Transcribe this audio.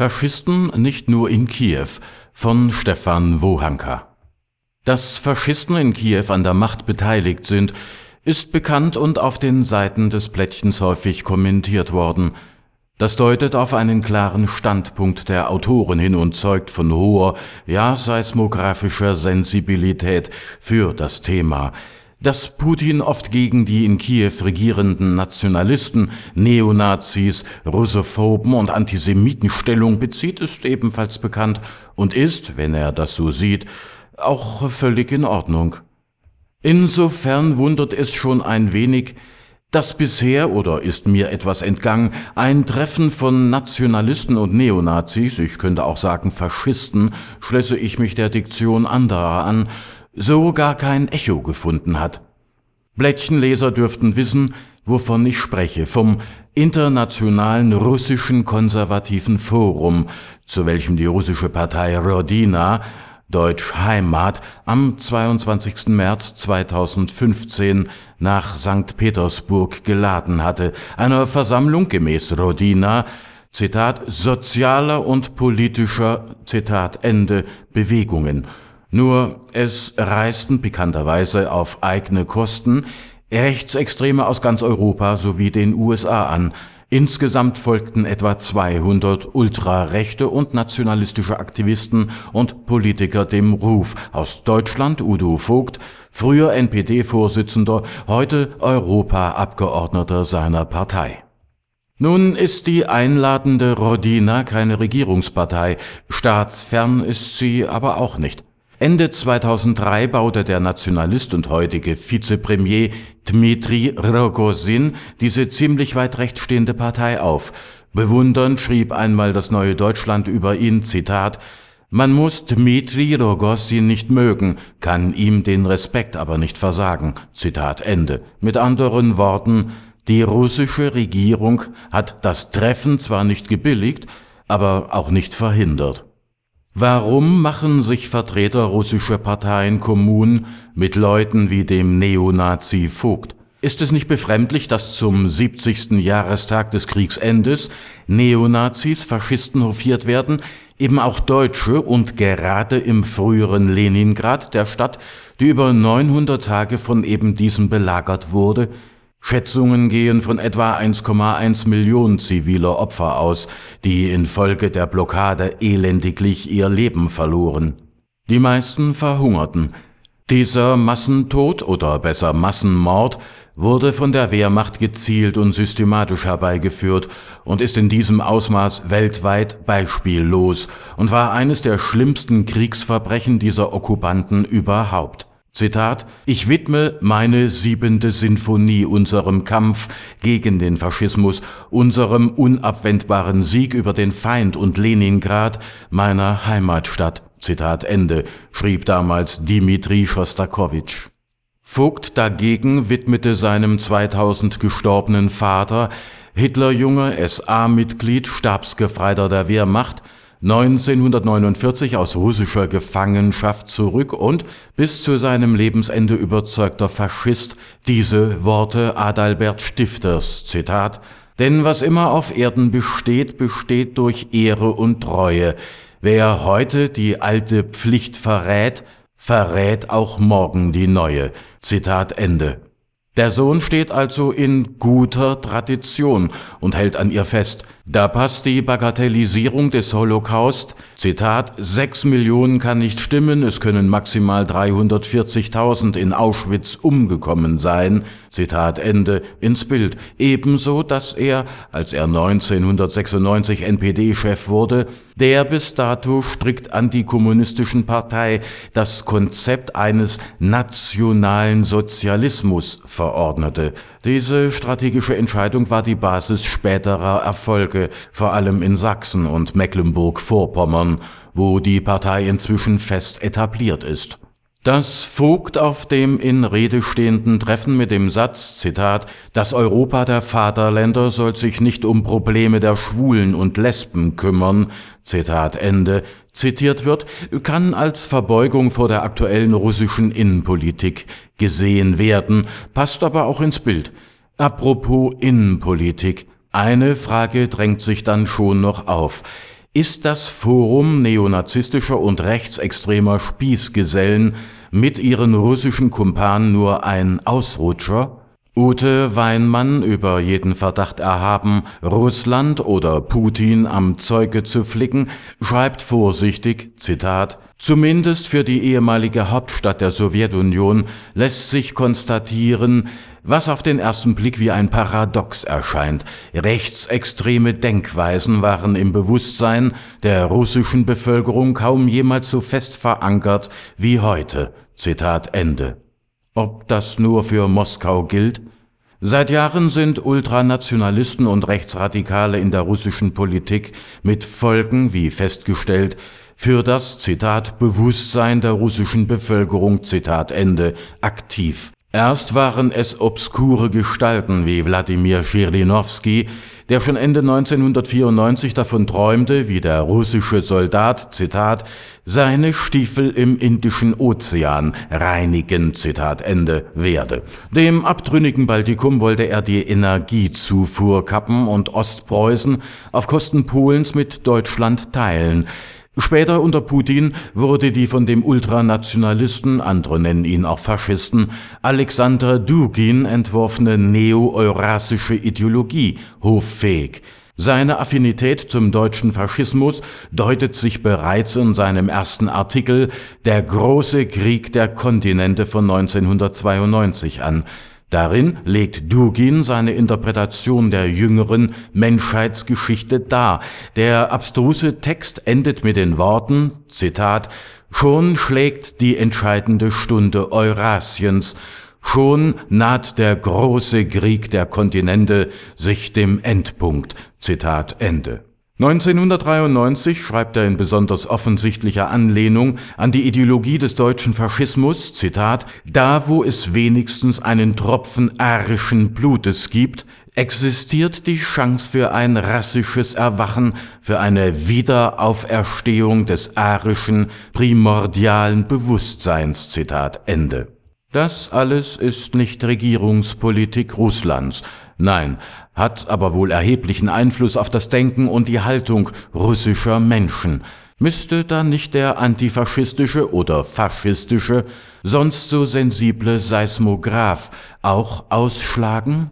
Faschisten nicht nur in Kiew von Stefan Wohanka. Dass Faschisten in Kiew an der Macht beteiligt sind, ist bekannt und auf den Seiten des Plättchens häufig kommentiert worden. Das deutet auf einen klaren Standpunkt der Autoren hin und zeugt von hoher, ja seismografischer Sensibilität für das Thema. Dass Putin oft gegen die in Kiew regierenden Nationalisten, Neonazis, Russophoben und Antisemiten Stellung bezieht, ist ebenfalls bekannt und ist, wenn er das so sieht, auch völlig in Ordnung. Insofern wundert es schon ein wenig, dass bisher, oder ist mir etwas entgangen, ein Treffen von Nationalisten und Neonazis, ich könnte auch sagen Faschisten, schlösse ich mich der Diktion anderer an, so gar kein Echo gefunden hat. Blättchenleser dürften wissen, wovon ich spreche, vom Internationalen Russischen Konservativen Forum, zu welchem die russische Partei Rodina Deutsch Heimat am 22. März 2015 nach St. Petersburg geladen hatte, einer Versammlung gemäß Rodina, Zitat, sozialer und politischer, Zitat Ende, Bewegungen. Nur es reisten pikanterweise auf eigene Kosten Rechtsextreme aus ganz Europa sowie den USA an, Insgesamt folgten etwa 200 ultrarechte und nationalistische Aktivisten und Politiker dem Ruf aus Deutschland Udo Vogt, früher NPD-Vorsitzender, heute Europaabgeordneter seiner Partei. Nun ist die einladende Rodina keine Regierungspartei, staatsfern ist sie aber auch nicht. Ende 2003 baute der Nationalist und heutige Vizepremier Dmitri Rogozin diese ziemlich weit rechts stehende Partei auf. Bewundernd schrieb einmal das Neue Deutschland über ihn, Zitat, man muss Dmitri Rogozin nicht mögen, kann ihm den Respekt aber nicht versagen. Zitat Ende. Mit anderen Worten, die russische Regierung hat das Treffen zwar nicht gebilligt, aber auch nicht verhindert. Warum machen sich Vertreter russischer Parteien Kommunen mit Leuten wie dem Neonazi Vogt? Ist es nicht befremdlich, dass zum 70. Jahrestag des Kriegsendes Neonazis, Faschisten hofiert werden, eben auch Deutsche und gerade im früheren Leningrad, der Stadt, die über 900 Tage von eben diesem belagert wurde, Schätzungen gehen von etwa 1,1 Millionen ziviler Opfer aus, die infolge der Blockade elendiglich ihr Leben verloren. Die meisten verhungerten. Dieser Massentod oder besser Massenmord wurde von der Wehrmacht gezielt und systematisch herbeigeführt und ist in diesem Ausmaß weltweit beispiellos und war eines der schlimmsten Kriegsverbrechen dieser Okkupanten überhaupt. Zitat, ich widme meine siebente Sinfonie unserem Kampf gegen den Faschismus, unserem unabwendbaren Sieg über den Feind und Leningrad, meiner Heimatstadt. Zitat Ende, schrieb damals Dimitri Schostakowitsch. Vogt dagegen widmete seinem 2000 gestorbenen Vater, Hitlerjunge, SA-Mitglied, Stabsgefreiter der Wehrmacht, 1949 aus russischer Gefangenschaft zurück und bis zu seinem Lebensende überzeugter Faschist diese Worte Adalbert Stifters, Zitat, denn was immer auf Erden besteht, besteht durch Ehre und Treue. Wer heute die alte Pflicht verrät, verrät auch morgen die neue. Zitat Ende. Der Sohn steht also in guter Tradition und hält an ihr fest. Da passt die Bagatellisierung des Holocaust, Zitat, sechs Millionen kann nicht stimmen, es können maximal 340.000 in Auschwitz umgekommen sein, Zitat Ende, ins Bild. Ebenso, dass er, als er 1996 NPD-Chef wurde, der bis dato strikt antikommunistischen Partei das Konzept eines nationalen Sozialismus verordnete. Diese strategische Entscheidung war die Basis späterer Erfolge, vor allem in Sachsen und Mecklenburg-Vorpommern, wo die Partei inzwischen fest etabliert ist. Das Vogt auf dem in Rede stehenden Treffen mit dem Satz, Zitat, das Europa der Vaterländer soll sich nicht um Probleme der Schwulen und Lesben kümmern, Zitat Ende, zitiert wird, kann als Verbeugung vor der aktuellen russischen Innenpolitik gesehen werden, passt aber auch ins Bild. Apropos Innenpolitik, eine Frage drängt sich dann schon noch auf. Ist das Forum neonazistischer und rechtsextremer Spießgesellen mit ihren russischen Kumpanen nur ein Ausrutscher? Ute Weinmann, über jeden Verdacht erhaben, Russland oder Putin am Zeuge zu flicken, schreibt vorsichtig, Zitat, Zumindest für die ehemalige Hauptstadt der Sowjetunion lässt sich konstatieren, was auf den ersten Blick wie ein Paradox erscheint. Rechtsextreme Denkweisen waren im Bewusstsein der russischen Bevölkerung kaum jemals so fest verankert wie heute. Zitat Ende. Ob das nur für Moskau gilt? Seit Jahren sind Ultranationalisten und Rechtsradikale in der russischen Politik mit Folgen, wie festgestellt, für das Zitat Bewusstsein der russischen Bevölkerung Zitat Ende aktiv. Erst waren es obskure Gestalten wie Wladimir Schirlinowski, der schon Ende 1994 davon träumte, wie der russische Soldat, Zitat, seine Stiefel im Indischen Ozean reinigen, Zitat Ende, werde. Dem abtrünnigen Baltikum wollte er die Energiezufuhr kappen und Ostpreußen auf Kosten Polens mit Deutschland teilen. Später unter Putin wurde die von dem Ultranationalisten, andere nennen ihn auch Faschisten, Alexander Dugin entworfene neo-eurasische Ideologie hoffähig. Seine Affinität zum deutschen Faschismus deutet sich bereits in seinem ersten Artikel Der große Krieg der Kontinente von 1992 an, Darin legt Dugin seine Interpretation der jüngeren Menschheitsgeschichte dar. Der abstruse Text endet mit den Worten, Zitat, Schon schlägt die entscheidende Stunde Eurasiens, schon naht der große Krieg der Kontinente sich dem Endpunkt. Zitat Ende. 1993 schreibt er in besonders offensichtlicher Anlehnung an die Ideologie des deutschen Faschismus, Zitat, da wo es wenigstens einen Tropfen arischen Blutes gibt, existiert die Chance für ein rassisches Erwachen, für eine Wiederauferstehung des arischen, primordialen Bewusstseins, Zitat Ende. Das alles ist nicht Regierungspolitik Russlands, nein, hat aber wohl erheblichen Einfluss auf das Denken und die Haltung russischer Menschen. Müsste dann nicht der antifaschistische oder faschistische, sonst so sensible Seismograph auch ausschlagen?